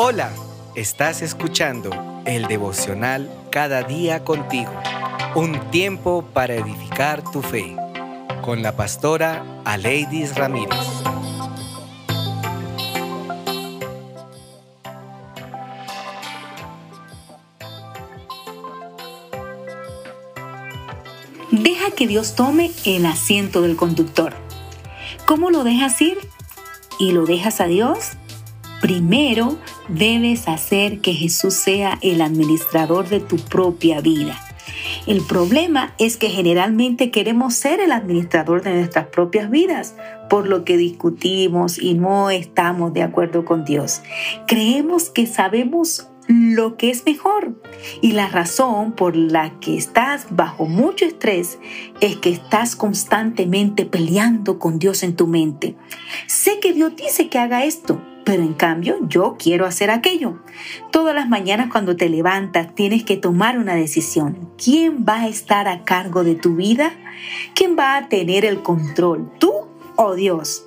Hola, estás escuchando el devocional Cada día contigo, un tiempo para edificar tu fe, con la pastora Aleidis Ramírez. Deja que Dios tome el asiento del conductor. ¿Cómo lo dejas ir? ¿Y lo dejas a Dios? Primero debes hacer que Jesús sea el administrador de tu propia vida. El problema es que generalmente queremos ser el administrador de nuestras propias vidas, por lo que discutimos y no estamos de acuerdo con Dios. Creemos que sabemos lo que es mejor. Y la razón por la que estás bajo mucho estrés es que estás constantemente peleando con Dios en tu mente. Sé que Dios dice que haga esto, pero en cambio yo quiero hacer aquello. Todas las mañanas cuando te levantas tienes que tomar una decisión. ¿Quién va a estar a cargo de tu vida? ¿Quién va a tener el control? ¿Tú o Dios?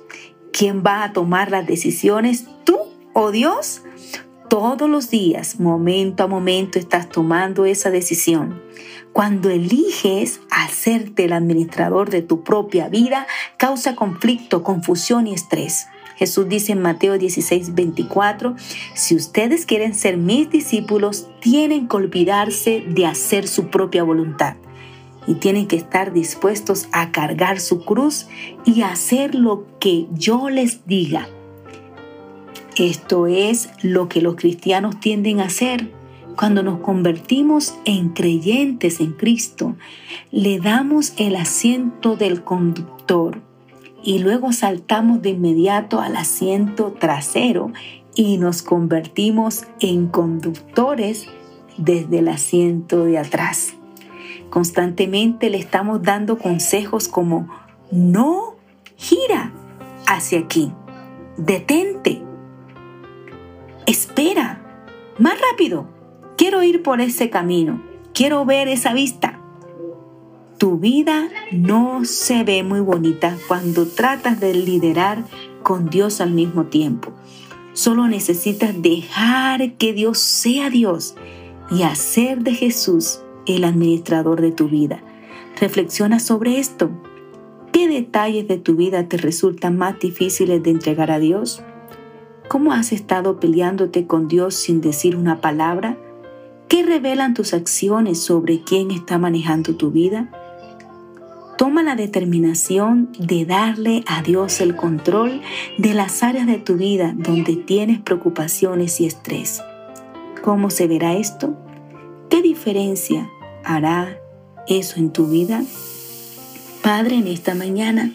¿Quién va a tomar las decisiones? ¿Tú o Dios? Todos los días, momento a momento, estás tomando esa decisión. Cuando eliges hacerte el administrador de tu propia vida, causa conflicto, confusión y estrés. Jesús dice en Mateo 16, 24, si ustedes quieren ser mis discípulos, tienen que olvidarse de hacer su propia voluntad y tienen que estar dispuestos a cargar su cruz y hacer lo que yo les diga. Esto es lo que los cristianos tienden a hacer. Cuando nos convertimos en creyentes en Cristo, le damos el asiento del conductor y luego saltamos de inmediato al asiento trasero y nos convertimos en conductores desde el asiento de atrás. Constantemente le estamos dando consejos como no gira hacia aquí, detente, espera, más rápido, quiero ir por ese camino, quiero ver esa vista. Vida no se ve muy bonita cuando tratas de liderar con Dios al mismo tiempo. Solo necesitas dejar que Dios sea Dios y hacer de Jesús el administrador de tu vida. Reflexiona sobre esto. ¿Qué detalles de tu vida te resultan más difíciles de entregar a Dios? ¿Cómo has estado peleándote con Dios sin decir una palabra? ¿Qué revelan tus acciones sobre quién está manejando tu vida? Toma la determinación de darle a Dios el control de las áreas de tu vida donde tienes preocupaciones y estrés. ¿Cómo se verá esto? ¿Qué diferencia hará eso en tu vida? Padre, en esta mañana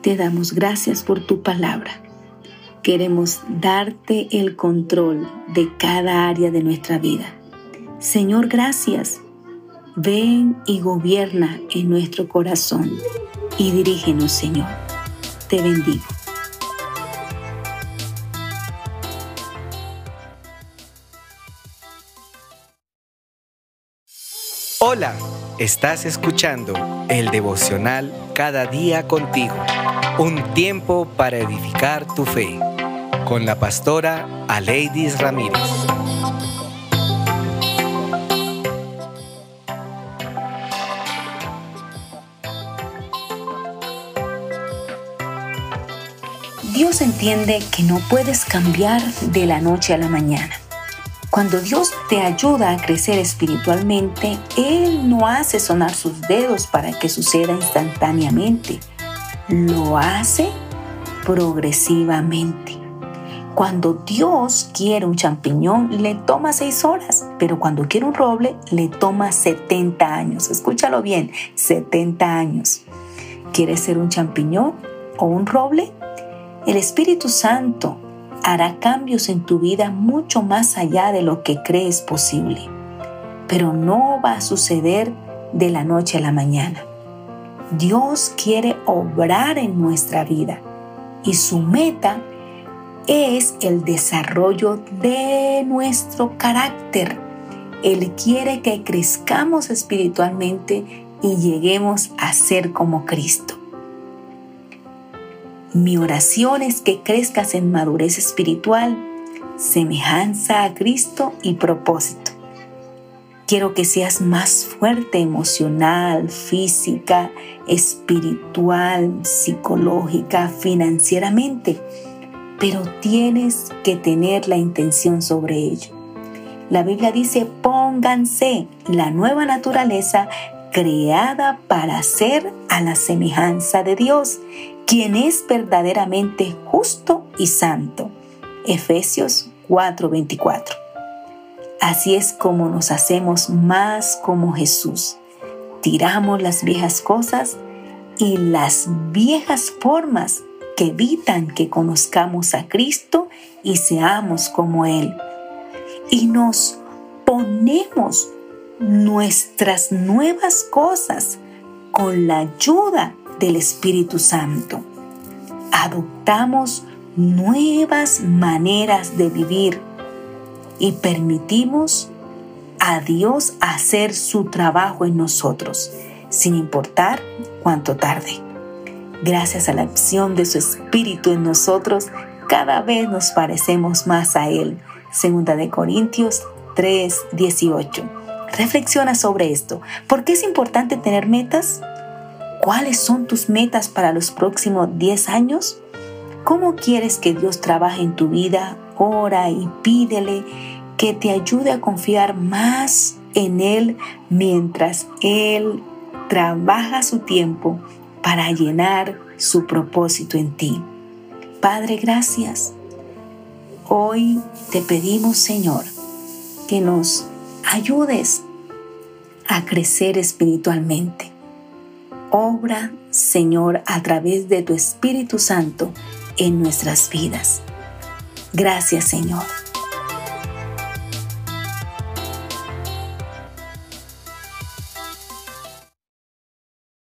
te damos gracias por tu palabra. Queremos darte el control de cada área de nuestra vida. Señor, gracias Ven y gobierna en nuestro corazón y dirígenos, Señor. Te bendigo. Hola, estás escuchando el devocional Cada día contigo, un tiempo para edificar tu fe, con la pastora Aleidis Ramírez. Entiende que no puedes cambiar de la noche a la mañana. Cuando Dios te ayuda a crecer espiritualmente, Él no hace sonar sus dedos para que suceda instantáneamente. Lo hace progresivamente. Cuando Dios quiere un champiñón, le toma seis horas, pero cuando quiere un roble, le toma 70 años. Escúchalo bien, 70 años. ¿Quieres ser un champiñón o un roble? El Espíritu Santo hará cambios en tu vida mucho más allá de lo que crees posible, pero no va a suceder de la noche a la mañana. Dios quiere obrar en nuestra vida y su meta es el desarrollo de nuestro carácter. Él quiere que crezcamos espiritualmente y lleguemos a ser como Cristo. Mi oración es que crezcas en madurez espiritual semejanza a Cristo y propósito. Quiero que seas más fuerte emocional, física, espiritual, psicológica, financieramente, pero tienes que tener la intención sobre ello. La Biblia dice, pónganse la nueva naturaleza creada para ser a la semejanza de Dios, quien es verdaderamente justo y santo. Efesios 4:24. Así es como nos hacemos más como Jesús. Tiramos las viejas cosas y las viejas formas que evitan que conozcamos a Cristo y seamos como Él. Y nos ponemos nuestras nuevas cosas con la ayuda del Espíritu Santo. Adoptamos nuevas maneras de vivir y permitimos a Dios hacer su trabajo en nosotros, sin importar cuánto tarde. Gracias a la acción de su Espíritu en nosotros, cada vez nos parecemos más a Él. Segunda de Corintios 3, 18. Reflexiona sobre esto. ¿Por qué es importante tener metas? ¿Cuáles son tus metas para los próximos 10 años? ¿Cómo quieres que Dios trabaje en tu vida? Ora y pídele que te ayude a confiar más en Él mientras Él trabaja su tiempo para llenar su propósito en ti. Padre, gracias. Hoy te pedimos, Señor, que nos ayudes a crecer espiritualmente. Obra, Señor, a través de tu Espíritu Santo en nuestras vidas. Gracias, Señor.